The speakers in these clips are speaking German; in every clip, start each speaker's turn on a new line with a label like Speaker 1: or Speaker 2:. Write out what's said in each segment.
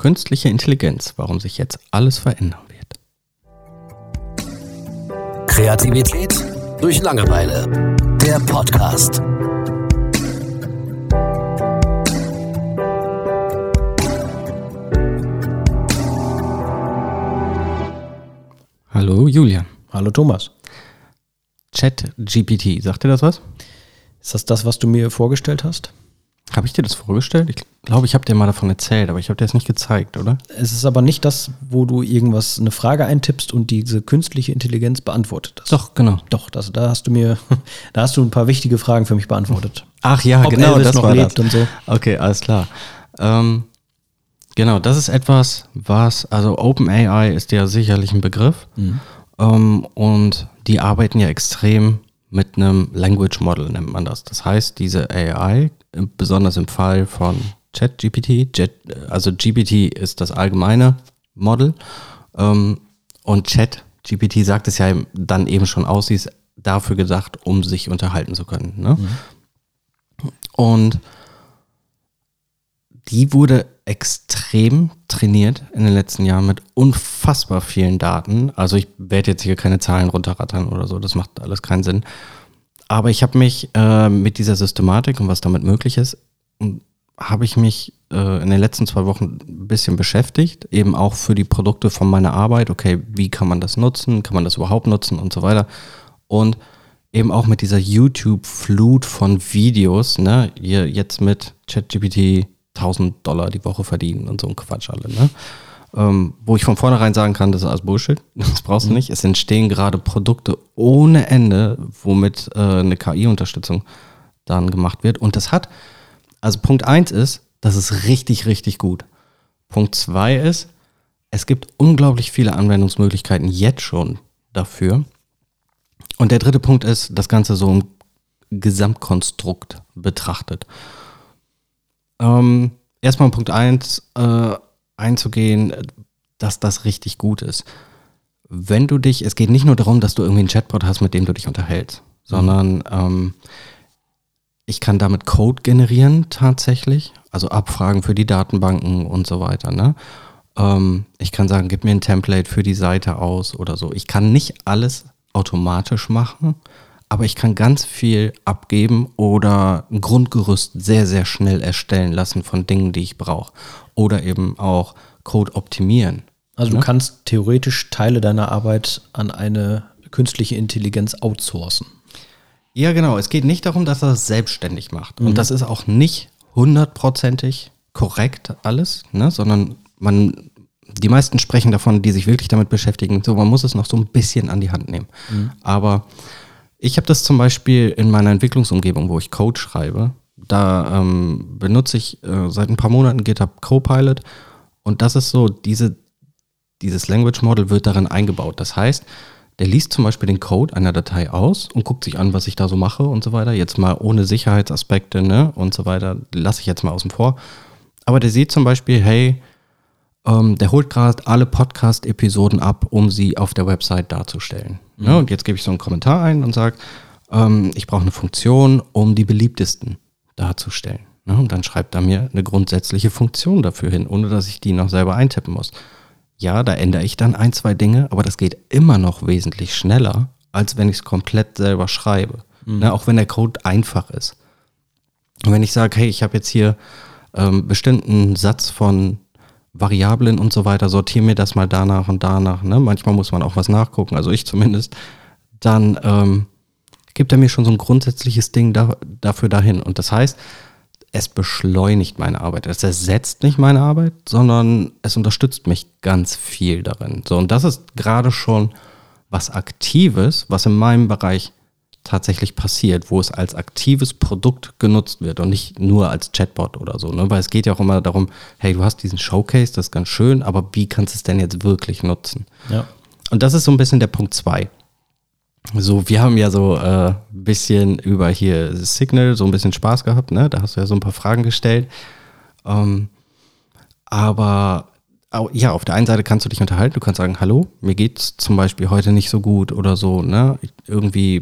Speaker 1: Künstliche Intelligenz, warum sich jetzt alles verändern wird.
Speaker 2: Kreativität durch Langeweile. Der Podcast.
Speaker 1: Hallo Julian.
Speaker 3: Hallo Thomas.
Speaker 1: Chat GPT, sagt dir das was?
Speaker 3: Ist das das, was du mir vorgestellt hast?
Speaker 1: Habe ich dir das vorgestellt? Ich glaube, ich habe dir mal davon erzählt, aber ich habe dir das nicht gezeigt, oder?
Speaker 3: Es ist aber nicht das, wo du irgendwas, eine Frage eintippst und diese künstliche Intelligenz beantwortet das.
Speaker 1: Doch, genau.
Speaker 3: Doch, das, da hast du mir, da hast du ein paar wichtige Fragen für mich beantwortet.
Speaker 1: Ach ja,
Speaker 3: Ob
Speaker 1: genau,
Speaker 3: Elvis
Speaker 1: das
Speaker 3: noch
Speaker 1: war
Speaker 3: lebt
Speaker 1: das.
Speaker 3: und so.
Speaker 1: Okay, alles klar. Ähm, genau, das ist etwas, was, also OpenAI ist ja sicherlich ein Begriff. Ähm, und die arbeiten ja extrem mit einem Language Model, nennt man das. Das heißt, diese AI, besonders im Fall von ChatGPT, also GPT ist das allgemeine Model ähm, und ChatGPT sagt es ja dann eben schon aus, sie ist dafür gedacht, um sich unterhalten zu können. Ne? Und die wurde extrem trainiert in den letzten Jahren mit unfassbar vielen Daten. Also ich werde jetzt hier keine Zahlen runterrattern oder so, das macht alles keinen Sinn. Aber ich habe mich äh, mit dieser Systematik und was damit möglich ist, habe ich mich äh, in den letzten zwei Wochen ein bisschen beschäftigt, eben auch für die Produkte von meiner Arbeit. Okay, wie kann man das nutzen? Kann man das überhaupt nutzen und so weiter? Und eben auch mit dieser YouTube-Flut von Videos, ne, ihr jetzt mit ChatGPT 1000 Dollar die Woche verdienen und so ein Quatsch alle, ne? Ähm, wo ich von vornherein sagen kann, das ist alles Bullshit, das brauchst du nicht. Es entstehen gerade Produkte ohne Ende, womit äh, eine KI-Unterstützung dann gemacht wird. Und das hat, also Punkt eins ist, das ist richtig, richtig gut. Punkt zwei ist, es gibt unglaublich viele Anwendungsmöglichkeiten jetzt schon dafür. Und der dritte Punkt ist, das Ganze so im Gesamtkonstrukt betrachtet. Ähm, erstmal Punkt eins äh, einzugehen, dass das richtig gut ist. Wenn du dich, es geht nicht nur darum, dass du irgendwie einen Chatbot hast, mit dem du dich unterhältst, sondern ähm, ich kann damit Code generieren tatsächlich, also Abfragen für die Datenbanken und so weiter. Ne? Ähm, ich kann sagen, gib mir ein Template für die Seite aus oder so. Ich kann nicht alles automatisch machen, aber ich kann ganz viel abgeben oder ein Grundgerüst sehr, sehr schnell erstellen lassen von Dingen, die ich brauche. Oder eben auch Code optimieren.
Speaker 3: Also
Speaker 1: Ne?
Speaker 3: du kannst theoretisch Teile deiner Arbeit an eine künstliche Intelligenz outsourcen.
Speaker 1: Ja, genau. Es geht nicht darum, dass er es selbstständig macht. Und das ist auch nicht hundertprozentig korrekt alles, ne? sondern man, die meisten sprechen davon, die sich wirklich damit beschäftigen, so man muss es noch so ein bisschen an die Hand nehmen. Aber ich habe das zum Beispiel in meiner Entwicklungsumgebung, wo ich Code schreibe. Da ähm, benutze ich äh, seit ein paar Monaten GitHub Copilot und das ist so, diese, dieses Language Model wird darin eingebaut. Das heißt, der liest zum Beispiel den Code einer Datei aus und guckt sich an, was ich da so mache und so weiter. Jetzt mal ohne Sicherheitsaspekte ne, und so weiter, lasse ich jetzt mal außen vor. Aber der sieht zum Beispiel, hey, ähm, der holt gerade alle Podcast-Episoden ab, um sie auf der Website darzustellen. Ne? Und jetzt gebe ich so einen Kommentar ein und sage, ähm, ich brauche eine Funktion, um die beliebtesten darzustellen. Ne? Und dann schreibt er mir eine grundsätzliche Funktion dafür hin, ohne dass ich die noch selber eintippen muss. Ja, da ändere ich dann ein, zwei Dinge, aber das geht immer noch wesentlich schneller, als wenn ich es komplett selber schreibe. Ne? Auch wenn der Code einfach ist. Und wenn ich sage, hey, ich habe jetzt hier ähm, bestimmten Satz von Variablen und so weiter, sortiere mir das mal danach und danach. Ne? Manchmal muss man auch was nachgucken, also ich zumindest. Dann ähm, gibt er mir schon so ein grundsätzliches Ding da, dafür dahin. Und das heißt, es beschleunigt meine Arbeit. Es ersetzt nicht meine Arbeit, sondern es unterstützt mich ganz viel darin. So, und das ist gerade schon was Aktives, was in meinem Bereich tatsächlich passiert, wo es als aktives Produkt genutzt wird und nicht nur als Chatbot oder so. Ne? Weil es geht ja auch immer darum, hey, du hast diesen Showcase, das ist ganz schön, aber wie kannst du es denn jetzt wirklich nutzen?
Speaker 3: Ja.
Speaker 1: Und das ist so ein bisschen der Punkt zwei. So, wir haben ja so ein äh, bisschen über hier Signal so ein bisschen Spaß gehabt, ne? Da hast du ja so ein paar Fragen gestellt. Ähm, aber ja, auf der einen Seite kannst du dich unterhalten, du kannst sagen, hallo, mir geht's zum Beispiel heute nicht so gut oder so, ne? Irgendwie,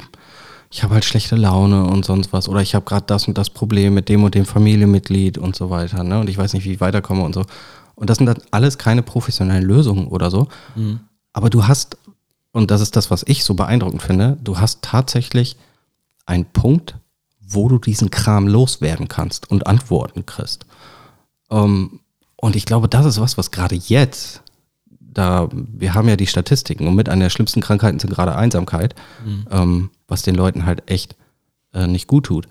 Speaker 1: ich habe halt schlechte Laune und sonst was. Oder ich habe gerade das und das Problem mit dem und dem Familienmitglied und so weiter, ne? Und ich weiß nicht, wie ich weiterkomme und so. Und das sind dann alles keine professionellen Lösungen oder so. Aber du hast, und das ist das, was ich so beeindruckend finde, du hast tatsächlich einen Punkt, wo du diesen Kram loswerden kannst und Antworten kriegst. Ähm, und ich glaube, das ist was, was gerade jetzt, da, wir haben ja die Statistiken und mit einer der schlimmsten Krankheiten sind gerade Einsamkeit, ähm, was den Leuten halt echt äh, nicht gut tut.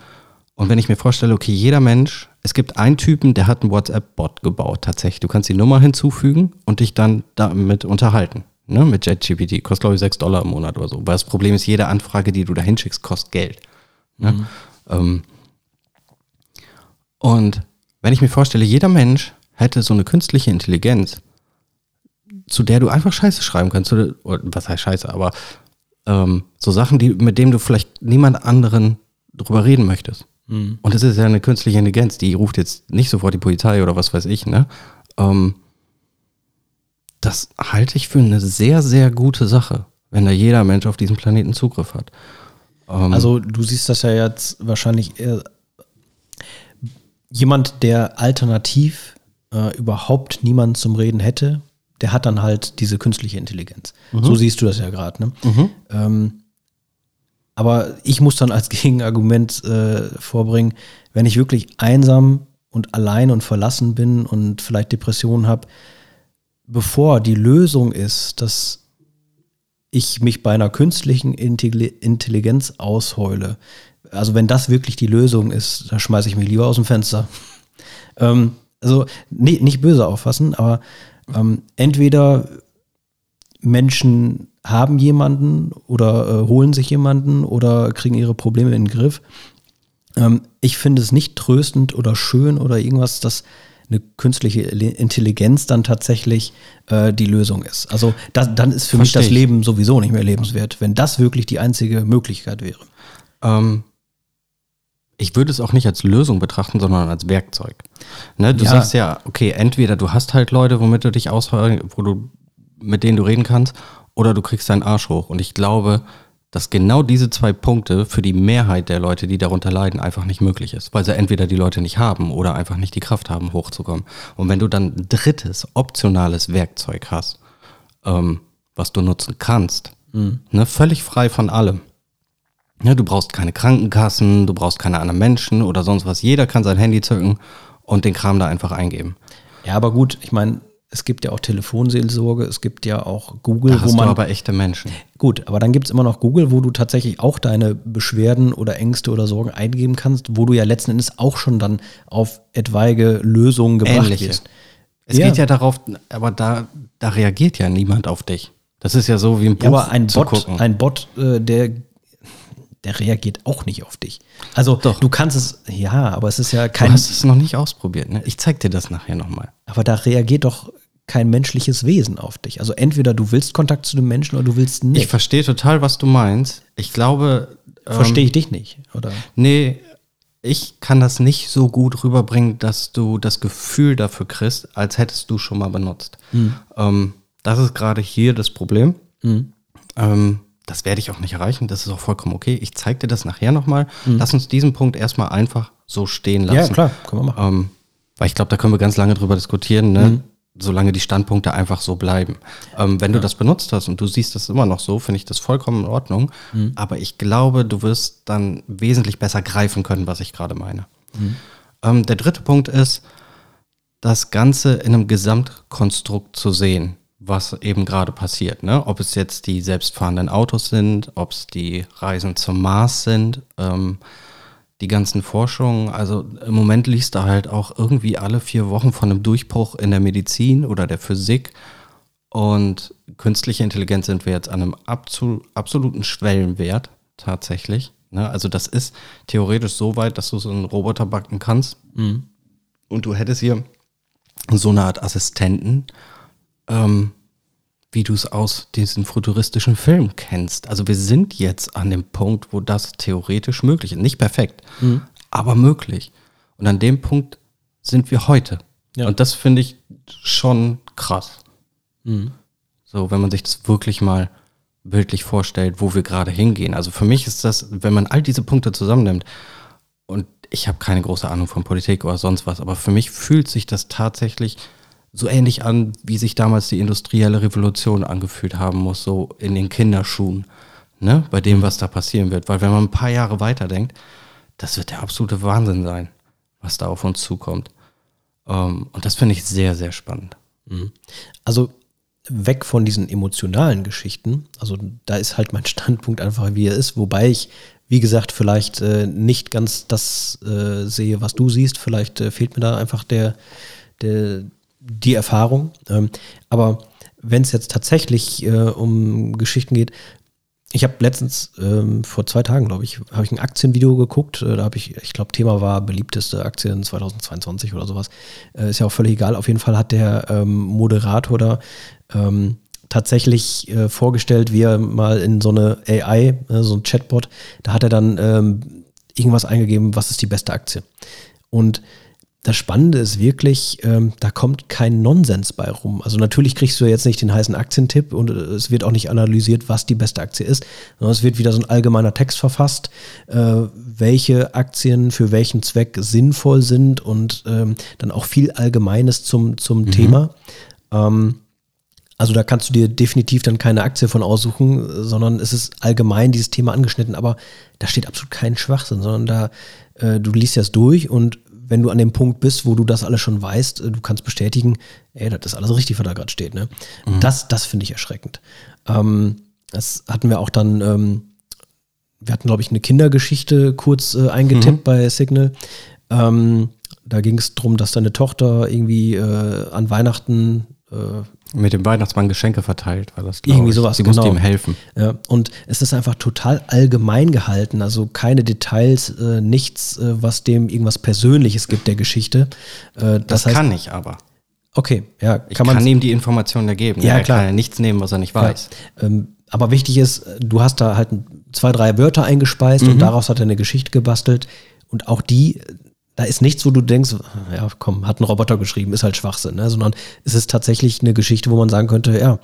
Speaker 1: Und wenn ich mir vorstelle, okay, jeder Mensch, es gibt einen Typen, der hat einen WhatsApp-Bot gebaut, tatsächlich. Du kannst die Nummer hinzufügen und dich dann damit unterhalten. Ne, mit JetGPT. Kostet, glaube ich, 6 Dollar im Monat oder so. Weil das Problem ist, jede Anfrage, die du da hinschickst, kostet Geld. Ne? Ähm, und wenn ich mir vorstelle, jeder Mensch hätte so eine künstliche Intelligenz, zu der du einfach Scheiße schreiben kannst, oder, oder was heißt Scheiße, aber ähm, so Sachen, die, mit denen du vielleicht niemand anderen drüber reden möchtest. Und es ist ja eine künstliche Intelligenz, die ruft jetzt nicht sofort die Polizei oder was weiß ich, ne? Ähm, das halte ich für eine sehr, sehr gute Sache, wenn da jeder Mensch auf diesem Planeten Zugriff hat. Ähm,
Speaker 3: Also du siehst das ja jetzt wahrscheinlich eher jemand, der alternativ äh, überhaupt niemanden zum Reden hätte, der hat dann halt diese künstliche Intelligenz. So siehst du das ja gerade. Ne? Ähm, aber ich muss dann als Gegenargument äh, vorbringen, wenn ich wirklich einsam und allein und verlassen bin und vielleicht Depressionen habe, bevor die Lösung ist, dass ich mich bei einer künstlichen Intelli- Intelligenz ausheule. Also wenn das wirklich die Lösung ist, da schmeiße ich mich lieber aus dem Fenster. ähm, also nee, nicht böse auffassen, aber ähm, entweder Menschen haben jemanden oder äh, holen sich jemanden oder kriegen ihre Probleme in den Griff. Ähm, ich finde es nicht tröstend oder schön oder irgendwas, dass eine künstliche Intelligenz dann tatsächlich äh, die Lösung ist. Also das, dann ist für mich
Speaker 1: Versteh
Speaker 3: das
Speaker 1: ich.
Speaker 3: Leben sowieso nicht mehr lebenswert, wenn das wirklich die einzige Möglichkeit wäre.
Speaker 1: Ähm, ich würde es auch nicht als Lösung betrachten, sondern als Werkzeug. Ne, du
Speaker 3: Ja.
Speaker 1: sagst ja, okay, entweder du hast halt Leute, womit du dich ausheulen, wo du, mit denen du reden kannst, oder du kriegst deinen Arsch hoch. Und ich glaube, dass genau diese zwei Punkte für die Mehrheit der Leute, die darunter leiden, einfach nicht möglich ist, weil sie entweder die Leute nicht haben oder einfach nicht die Kraft haben, hochzukommen. Und wenn du dann ein drittes, optionales Werkzeug hast, ähm, was du nutzen kannst, ne, völlig frei von allem, ja, du brauchst keine Krankenkassen, du brauchst keine anderen Menschen oder sonst was. Jeder kann sein Handy zücken und den Kram da einfach eingeben.
Speaker 3: Ja, aber gut, ich meine, es gibt ja auch Telefonseelsorge, es gibt ja auch Google,
Speaker 1: Da
Speaker 3: wo
Speaker 1: hast du
Speaker 3: man.
Speaker 1: aber echte Menschen.
Speaker 3: Gut, aber dann gibt es immer noch Google, wo du tatsächlich auch deine Beschwerden oder Ängste oder Sorgen eingeben kannst, wo du ja letzten Endes auch schon dann auf etwaige Lösungen gebracht
Speaker 1: Ähnliche.
Speaker 3: wirst.
Speaker 1: Es
Speaker 3: Ja.
Speaker 1: geht ja darauf, aber da, da reagiert ja niemand auf dich. Das ist ja so wie ein Buch
Speaker 3: Ja, aber ein Bot,
Speaker 1: gucken.
Speaker 3: ein Bot, äh, der, der reagiert auch nicht auf dich. Also
Speaker 1: Doch.
Speaker 3: du kannst es, ja, aber es ist ja
Speaker 1: du
Speaker 3: kein,
Speaker 1: hast es noch nicht ausprobiert. Ne? Ich zeig dir das nachher nochmal.
Speaker 3: aber da reagiert doch kein menschliches Wesen auf dich. Also entweder du willst Kontakt zu dem Menschen oder du willst
Speaker 1: Ich
Speaker 3: nicht.
Speaker 1: verstehe total, was du meinst. Ich glaube, ähm,
Speaker 3: Verstehe ich dich nicht, oder?
Speaker 1: Nee, ich kann das nicht so gut rüberbringen, dass du das Gefühl dafür kriegst, als hättest du schon mal benutzt. Ähm, das ist gerade hier das Problem. Ähm, das werde ich auch nicht erreichen. Das ist auch vollkommen okay. Ich zeige dir das nachher nochmal. Lass uns diesen Punkt erstmal einfach so stehen lassen.
Speaker 3: Ja, klar, können wir machen.
Speaker 1: Ähm, weil ich glaube, da können wir ganz lange drüber diskutieren, ne? solange die Standpunkte einfach so bleiben. Ähm, wenn du das benutzt hast und du siehst das immer noch so, finde ich das vollkommen in Ordnung. Aber ich glaube, du wirst dann wesentlich besser greifen können, was ich gerade meine. Ähm, der dritte Punkt ist, das Ganze in einem Gesamtkonstrukt zu sehen, was eben gerade passiert. Ne? Ob es jetzt die selbstfahrenden Autos sind, ob es die Reisen zum Mars sind, ähm, die ganzen Forschungen. Also im Moment liest du halt auch irgendwie alle vier Wochen von einem Durchbruch in der Medizin oder der Physik. Und künstliche Intelligenz sind wir jetzt an einem absol absoluten Schwellenwert tatsächlich. Ne? Also das ist theoretisch so weit, dass du so einen Roboter backen kannst. Und du hättest hier so eine Art Assistenten, ähm, wie du es aus diesen futuristischen Filmen kennst. Also wir sind jetzt an dem Punkt, wo das theoretisch möglich ist. Nicht perfekt, aber möglich. Und an dem Punkt sind wir heute.
Speaker 3: Ja.
Speaker 1: Und das finde ich schon krass. So, wenn man sich das wirklich mal bildlich vorstellt, wo wir gerade hingehen. Also für mich ist das, wenn man all diese Punkte zusammennimmt, und ich habe keine große Ahnung von Politik oder sonst was, aber für mich fühlt sich das tatsächlich so ähnlich an, wie sich damals die industrielle Revolution angefühlt haben muss, so in den Kinderschuhen, ne, bei dem, was da passieren wird. Weil wenn man ein paar Jahre weiterdenkt, das wird der absolute Wahnsinn sein, was da auf uns zukommt. Ähm, und das finde ich sehr, sehr spannend.
Speaker 3: Also weg von diesen emotionalen Geschichten. Also da ist halt mein Standpunkt einfach, wie er ist. Wobei ich, wie gesagt, vielleicht äh, nicht ganz das äh, sehe, was du siehst. Vielleicht äh, fehlt mir da einfach der, der, die Erfahrung. Ähm, aber wenn es jetzt tatsächlich äh, um Geschichten geht, ich habe letztens ähm, vor zwei Tagen, glaube ich, habe ich ein Aktienvideo geguckt. Äh, da habe ich, ich glaube, Thema war beliebteste Aktien 2022 oder sowas. Äh, ist ja auch völlig egal. Auf jeden Fall hat der ähm, Moderator da ähm, tatsächlich äh, vorgestellt, wie er mal in so eine AI, äh, so ein Chatbot, da hat er dann ähm, irgendwas eingegeben, was ist die beste Aktie. Und das Spannende ist wirklich, ähm, da kommt kein Nonsens bei rum. Also natürlich kriegst du jetzt nicht den heißen Aktientipp und äh, es wird auch nicht analysiert, was die beste Aktie ist, sondern es wird wieder so ein allgemeiner Text verfasst, äh, welche Aktien für welchen Zweck sinnvoll sind und ähm, dann auch viel Allgemeines zum, zum Thema. Ähm, also da kannst du dir definitiv dann keine Aktie von aussuchen, sondern es ist allgemein dieses Thema angeschnitten, aber da steht absolut kein Schwachsinn, sondern da, äh, du liest das durch und wenn du an dem Punkt bist, wo du das alles schon weißt, äh, du kannst bestätigen, ey, das ist alles richtig, was da gerade steht. Ne? Das, das finde ich erschreckend. Ähm, das hatten wir auch dann, ähm, wir hatten, glaube ich, eine Kindergeschichte kurz äh, eingetippt bei Signal. Ähm, da ging es darum, dass deine Tochter irgendwie äh, an Weihnachten äh,
Speaker 1: Mit dem Weihnachtsmann Geschenke verteilt, war das,
Speaker 3: Irgendwie
Speaker 1: ich.
Speaker 3: sowas,
Speaker 1: Sie
Speaker 3: genau.
Speaker 1: musste ihm helfen.
Speaker 3: Ja, und es ist einfach total allgemein gehalten, also keine Details, äh, nichts, äh, was dem irgendwas Persönliches gibt der Geschichte. Äh,
Speaker 1: Das, kann ich aber.
Speaker 3: Okay, ja,
Speaker 1: Ich
Speaker 3: kann
Speaker 1: kann,
Speaker 3: man.
Speaker 1: ihm die Informationen ergeben.
Speaker 3: Ja,
Speaker 1: er
Speaker 3: klar.
Speaker 1: kann ja nichts nehmen, was er nicht weiß.
Speaker 3: Ähm, aber wichtig ist, du hast da halt zwei, drei Wörter eingespeist
Speaker 1: Mhm.
Speaker 3: und daraus hat er eine Geschichte gebastelt. Und auch die, da ist nichts, wo du denkst, ja, komm, hat ein Roboter geschrieben, ist halt Schwachsinn, ne? sondern es ist tatsächlich eine Geschichte, wo man sagen könnte, ja,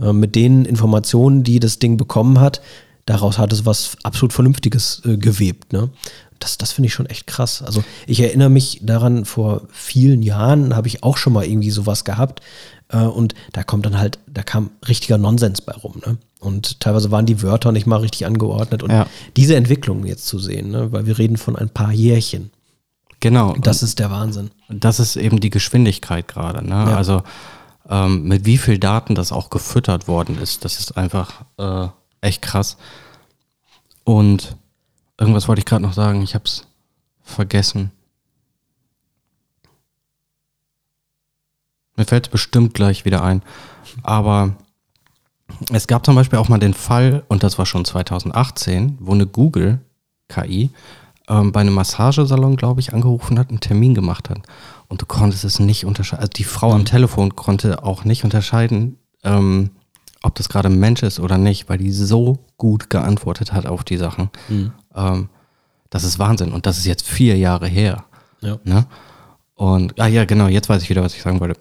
Speaker 3: äh, mit den Informationen, die das Ding bekommen hat, daraus hat es was absolut Vernünftiges äh, gewebt. Ne? Das, das finde ich schon echt krass. Also ich erinnere mich daran, vor vielen Jahren habe ich auch schon mal irgendwie sowas gehabt. Äh, und da kommt dann halt, da kam richtiger Nonsens bei rum. Ne? Und teilweise waren die Wörter nicht mal richtig angeordnet. Und
Speaker 1: Ja.
Speaker 3: diese Entwicklung jetzt zu sehen, ne? weil wir reden von ein paar Jährchen.
Speaker 1: Genau.
Speaker 3: Das ist der Wahnsinn.
Speaker 1: Das ist eben die Geschwindigkeit gerade. Ne?
Speaker 3: Ja.
Speaker 1: Also ähm, mit wie viel Daten das auch gefüttert worden ist, das ist einfach äh, echt krass. Und irgendwas wollte ich gerade noch sagen, ich habe es vergessen. Mir fällt es bestimmt gleich wieder ein. Aber es gab zum Beispiel auch mal den Fall, und das war schon 2018, wo eine Google-KI ähm, bei einem Massagesalon, glaube ich, angerufen hat, einen Termin gemacht hat. Und du konntest es nicht unterscheiden. Also die Frau am Telefon konnte auch nicht unterscheiden, ähm, ob das gerade ein Mensch ist oder nicht, weil die so gut geantwortet hat auf die Sachen. Ähm, das ist Wahnsinn. Und das ist jetzt vier Jahre her.
Speaker 3: Ja.
Speaker 1: Ne? Und, ah ja, genau, jetzt weiß ich wieder, was ich sagen wollte.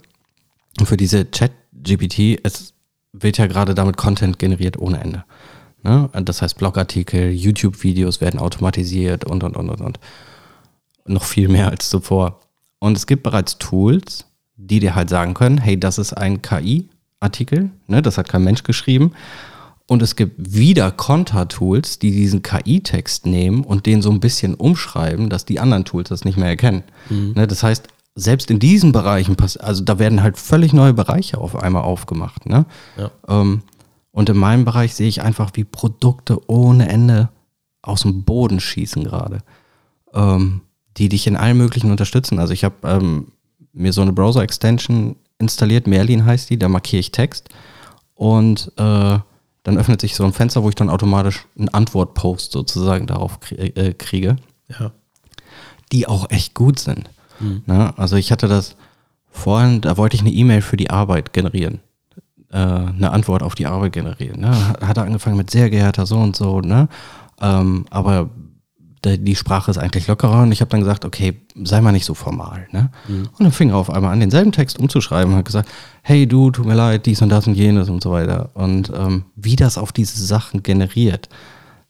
Speaker 1: Und für diese Chat-GPT, es wird ja gerade damit Content generiert ohne Ende. Ne? Das heißt, Blogartikel, YouTube-Videos werden automatisiert und, und, und, und, und. Noch viel mehr als zuvor. Und es gibt bereits Tools, die dir halt sagen können, hey, das ist ein KI-Artikel, ne? das hat kein Mensch geschrieben. Und es gibt wieder Konter-Tools, die diesen KI-Text nehmen und den so ein bisschen umschreiben, dass die anderen Tools das nicht mehr erkennen. Ne? Das heißt, selbst in diesen Bereichen, also da werden halt völlig neue Bereiche auf einmal aufgemacht. Ne?
Speaker 3: Ja.
Speaker 1: Ähm, und in meinem Bereich sehe ich einfach, wie Produkte ohne Ende aus dem Boden schießen gerade, ähm, die dich in allen möglichen unterstützen. Also ich habe ähm, mir so eine Browser-Extension installiert, Merlin heißt die, da markiere ich Text und äh, dann öffnet sich so ein Fenster, wo ich dann automatisch einen Antwort-Post sozusagen darauf äh, kriege
Speaker 3: Ja.
Speaker 1: die auch echt gut sind. Ne? Also ich hatte das vorhin, da wollte ich eine E-Mail für die Arbeit generieren. Äh, eine Antwort auf die Arbeit generieren. Ne? Hat er angefangen mit sehr geehrter so und so, ne? Ähm, aber die Sprache ist eigentlich lockerer und ich habe dann gesagt, okay, sei mal nicht so formal. Ne? Und dann fing er auf einmal an, denselben Text umzuschreiben und hat gesagt, hey du, tut mir leid, dies und das und jenes und so weiter. Und ähm, wie das auf diese Sachen generiert,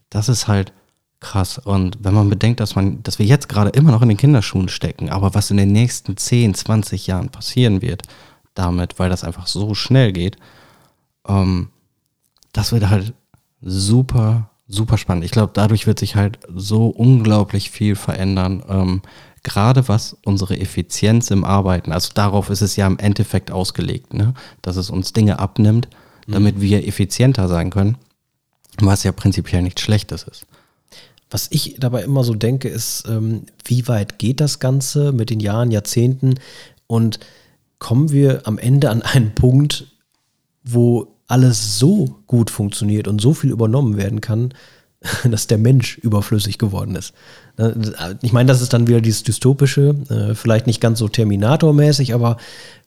Speaker 1: das ist halt krass. Und wenn man bedenkt, dass man, dass wir jetzt gerade immer noch in den Kinderschuhen stecken, aber was in den nächsten 10, 20 Jahren passieren wird, damit, weil das einfach so schnell geht. Ähm, das wird halt super, super spannend. Ich glaube, dadurch wird sich halt so unglaublich viel verändern. Ähm, gerade was unsere Effizienz im Arbeiten, also darauf ist es ja im Endeffekt ausgelegt, ne? dass es uns Dinge abnimmt, damit wir effizienter sein können, was ja prinzipiell nichts Schlechtes ist.
Speaker 3: Was ich dabei immer so denke, ist, ähm, wie weit geht das Ganze mit den Jahren, Jahrzehnten und kommen wir am Ende an einen Punkt, wo alles so gut funktioniert und so viel übernommen werden kann, dass der Mensch überflüssig geworden ist. Ich meine, das ist dann wieder dieses dystopische, äh, vielleicht nicht ganz so Terminator-mäßig, aber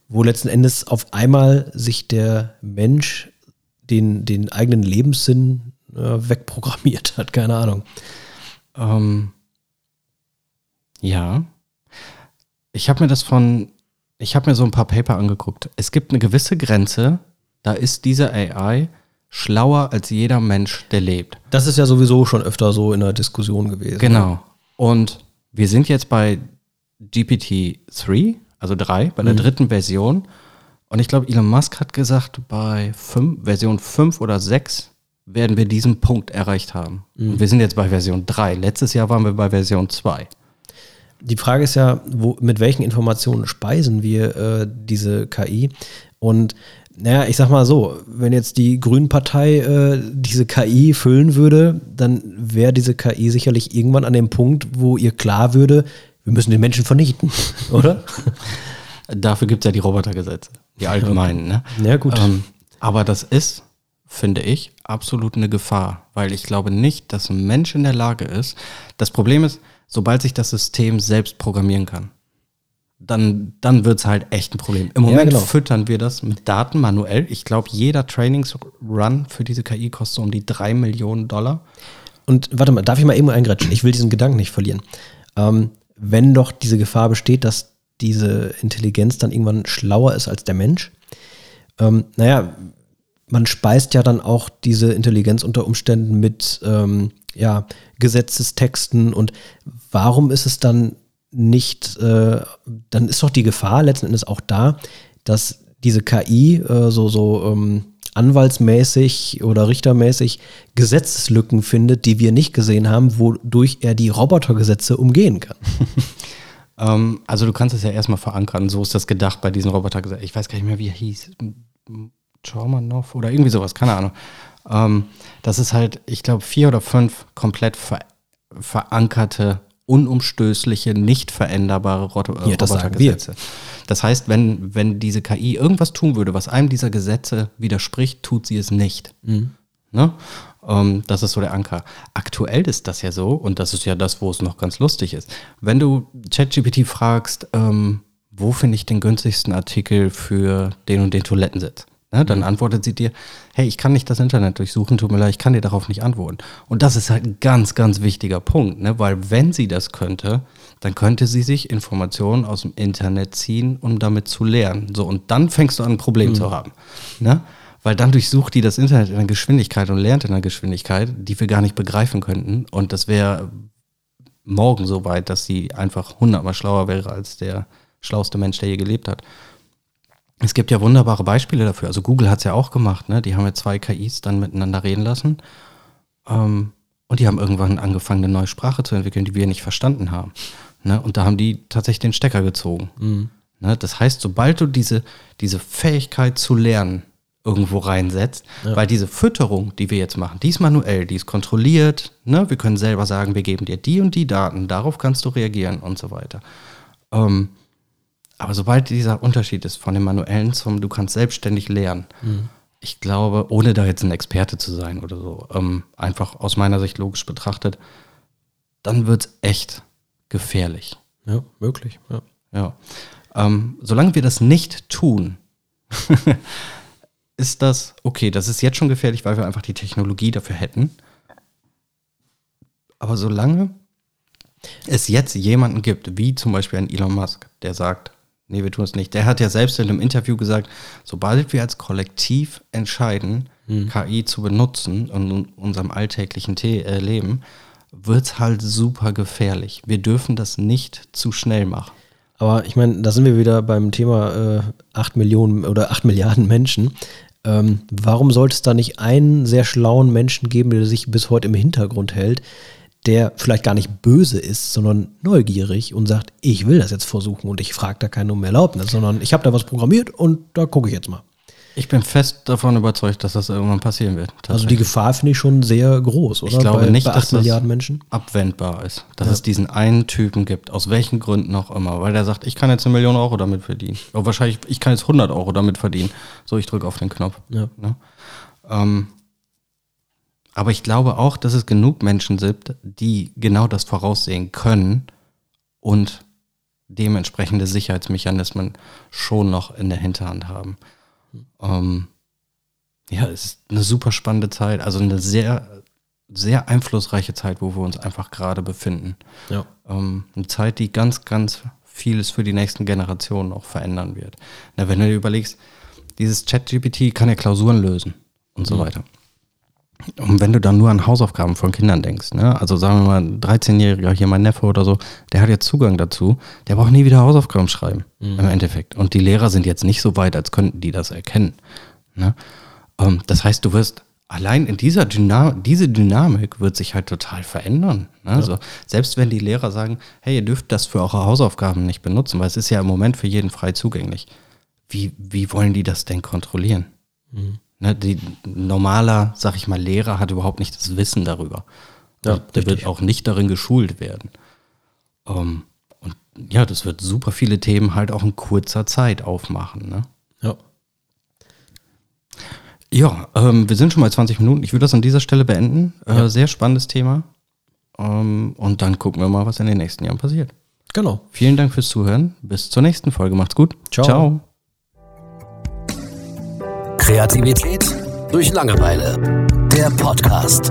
Speaker 3: wo letzten Endes auf einmal sich der Mensch den, den eigenen Lebenssinn äh, wegprogrammiert hat, keine Ahnung.
Speaker 1: Ähm, ja. Ich habe mir das von, ich habe mir so ein paar Paper angeguckt. Es gibt eine gewisse Grenze, da ist diese AI schlauer als jeder Mensch, der lebt.
Speaker 3: Das ist ja sowieso schon öfter so in der Diskussion gewesen.
Speaker 1: Genau. Und wir sind jetzt bei GPT-3, also 3, bei der dritten Version. Und ich glaube, Elon Musk hat gesagt, bei fünf, Version 5 oder 6 werden wir diesen Punkt erreicht haben. Und wir sind jetzt bei Version 3. Letztes Jahr waren wir bei Version 2.
Speaker 3: Die Frage ist ja, wo, mit welchen Informationen speisen wir äh, diese KI? Und naja, ich sag mal so, wenn jetzt die Grünen-Partei äh, diese KI füllen würde, dann wäre diese KI sicherlich irgendwann an dem Punkt, wo ihr klar würde, wir müssen den Menschen vernichten, oder?
Speaker 1: Dafür gibt es ja die Robotergesetze, die allgemeinen. Ne?
Speaker 3: Ja, gut.
Speaker 1: Ähm, aber das ist, finde ich, absolut eine Gefahr, weil ich glaube nicht, dass ein Mensch in der Lage ist. Das Problem ist, sobald sich das System selbst programmieren kann, dann, dann wird es halt echt ein Problem. Im
Speaker 3: Ja,
Speaker 1: Moment
Speaker 3: genau.
Speaker 1: füttern wir das mit Daten manuell. Ich glaube, jeder Trainingsrun für diese KI kostet so um die drei Millionen Dollar.
Speaker 3: Und warte mal, darf ich mal eben eingrätschen? Ich will diesen Gedanken nicht verlieren. Ähm, wenn doch diese Gefahr besteht, dass diese Intelligenz dann irgendwann schlauer ist als der Mensch, ähm, naja, man speist ja dann auch diese Intelligenz unter Umständen mit ähm, ja, Gesetzestexten und warum ist es dann nicht, äh, dann ist doch die Gefahr letzten Endes auch da, dass diese KI äh, so, so ähm, anwaltsmäßig oder richtermäßig Gesetzeslücken findet, die wir nicht gesehen haben, wodurch er die Robotergesetze umgehen kann.
Speaker 1: Ähm, also du kannst es ja erstmal verankern. So ist das gedacht bei diesen Robotergesetzen. Ich weiß gar nicht mehr, wie er hieß. Chormanov oder irgendwie sowas, keine Ahnung. Ähm, das ist halt, ich glaube, vier oder fünf komplett ver verankerte, unumstößliche, nicht veränderbare Rot
Speaker 3: Ja, das.
Speaker 1: Robotergesetze. Das heißt, wenn, wenn diese KI irgendwas tun würde, was einem dieser Gesetze widerspricht, tut sie es nicht. Ne? Ähm, das ist so der Anker. Aktuell ist das ja so, und das ist ja das, wo es noch ganz lustig ist. Wenn du ChatGPT fragst, ähm, wo finde ich den günstigsten Artikel für den und den Toilettensitz? Ne, dann antwortet sie dir, hey, ich kann nicht das Internet durchsuchen, tut mir leid, ich kann dir darauf nicht antworten. Und das ist halt ein ganz, ganz wichtiger Punkt, ne? weil wenn sie das könnte, dann könnte sie sich Informationen aus dem Internet ziehen, um damit zu lernen. So, und dann fängst du an, ein Problem zu haben. Ne? Weil dann durchsucht die das Internet in einer Geschwindigkeit und lernt in einer Geschwindigkeit, die wir gar nicht begreifen könnten. Und das wäre morgen so weit, dass sie einfach hundertmal schlauer wäre als der schlauste Mensch, der je gelebt hat. Es gibt ja wunderbare Beispiele dafür. Also Google hat es ja auch gemacht. Ne? Die haben ja zwei KIs dann miteinander reden lassen. Ähm, und die haben irgendwann angefangen, eine neue Sprache zu entwickeln, die wir nicht verstanden haben. Ne? Und da haben die tatsächlich den Stecker gezogen. Ne? Das heißt, sobald du diese, diese Fähigkeit zu lernen irgendwo reinsetzt, weil diese Fütterung, die wir jetzt machen, die ist manuell, die ist kontrolliert. Ne? Wir können selber sagen, wir geben dir die und die Daten, darauf kannst du reagieren und so weiter. Ähm, aber sobald dieser Unterschied ist von dem manuellen zum, du kannst selbstständig lernen, ich glaube, ohne da jetzt ein Experte zu sein oder so, ähm, einfach aus meiner Sicht logisch betrachtet, dann wird es echt gefährlich.
Speaker 3: Ja, möglich. Ja.
Speaker 1: Ja. Ähm, solange wir das nicht tun, ist das okay. Das ist jetzt schon gefährlich, weil wir einfach die Technologie dafür hätten. Aber solange es jetzt jemanden gibt, wie zum Beispiel ein Elon Musk, der sagt, nee, wir tun es nicht. Der hat ja selbst in einem Interview gesagt, sobald wir als Kollektiv entscheiden, KI zu benutzen in unserem alltäglichen The äh, Leben, wird es halt super gefährlich. Wir dürfen das nicht zu schnell machen.
Speaker 3: Aber ich meine, da sind wir wieder beim Thema äh, 8 Millionen oder 8 Milliarden Menschen. Ähm, warum sollte es da nicht einen sehr schlauen Menschen geben, der sich bis heute im Hintergrund hält, der vielleicht gar nicht böse ist, sondern neugierig und sagt, ich will das jetzt versuchen und ich frage da keinen um Erlaubnis, sondern ich habe da was programmiert und da gucke ich jetzt mal.
Speaker 1: Ich bin fest davon überzeugt, dass das irgendwann passieren wird.
Speaker 3: Also die Gefahr finde ich schon sehr groß, oder?
Speaker 1: Ich glaube
Speaker 3: bei,
Speaker 1: nicht,
Speaker 3: bei 8
Speaker 1: dass das
Speaker 3: Milliarden Menschen.
Speaker 1: abwendbar ist. Dass
Speaker 3: Ja.
Speaker 1: es diesen einen Typen gibt, aus welchen Gründen auch immer. Weil der sagt, ich kann jetzt eine Million Euro damit verdienen. Oder wahrscheinlich, ich kann jetzt 100 Euro damit verdienen. So, ich drücke auf den Knopf.
Speaker 3: Ja.
Speaker 1: Ne? Ähm, aber ich glaube auch, dass es genug Menschen gibt, die genau das voraussehen können und dementsprechende Sicherheitsmechanismen schon noch in der Hinterhand haben. Ähm, ja, es ist eine super spannende Zeit, also eine sehr, sehr einflussreiche Zeit, wo wir uns einfach gerade befinden.
Speaker 3: Ja.
Speaker 1: Ähm, eine Zeit, die ganz, ganz vieles für die nächsten Generationen auch verändern wird. Na, wenn du dir überlegst, dieses Chat-GPT kann ja Klausuren lösen und so weiter. Und wenn du dann nur an Hausaufgaben von Kindern denkst, ne? also sagen wir mal, ein 13-Jähriger, hier mein Neffe oder so, der hat jetzt Zugang dazu, der braucht nie wieder Hausaufgaben schreiben, im Endeffekt. Und die Lehrer sind jetzt nicht so weit, als könnten die das erkennen. Ne? Ähm, das heißt, du wirst allein in dieser Dyna diese Dynamik wird sich halt total verändern. Ne? Also, selbst wenn die Lehrer sagen, hey, ihr dürft das für eure Hausaufgaben nicht benutzen, weil es ist ja im Moment für jeden frei zugänglich. Wie, wie wollen die das denn kontrollieren? Ne, die normaler, sag ich mal, Lehrer hat überhaupt nicht das Wissen darüber.
Speaker 3: Ja,
Speaker 1: der wird auch nicht darin geschult werden. Ähm, und ja, das wird super viele Themen halt auch in kurzer Zeit aufmachen. Ne?
Speaker 3: Ja.
Speaker 1: Ja, ähm, wir sind schon mal 20 Minuten. Ich würde das an dieser Stelle beenden. Äh, Sehr spannendes Thema. Ähm, und dann gucken wir mal, was in den nächsten Jahren passiert.
Speaker 3: Genau.
Speaker 1: Vielen Dank fürs Zuhören. Bis zur nächsten Folge. Macht's gut.
Speaker 3: Ciao.
Speaker 1: Ciao.
Speaker 2: Kreativität durch Langeweile. Der Podcast.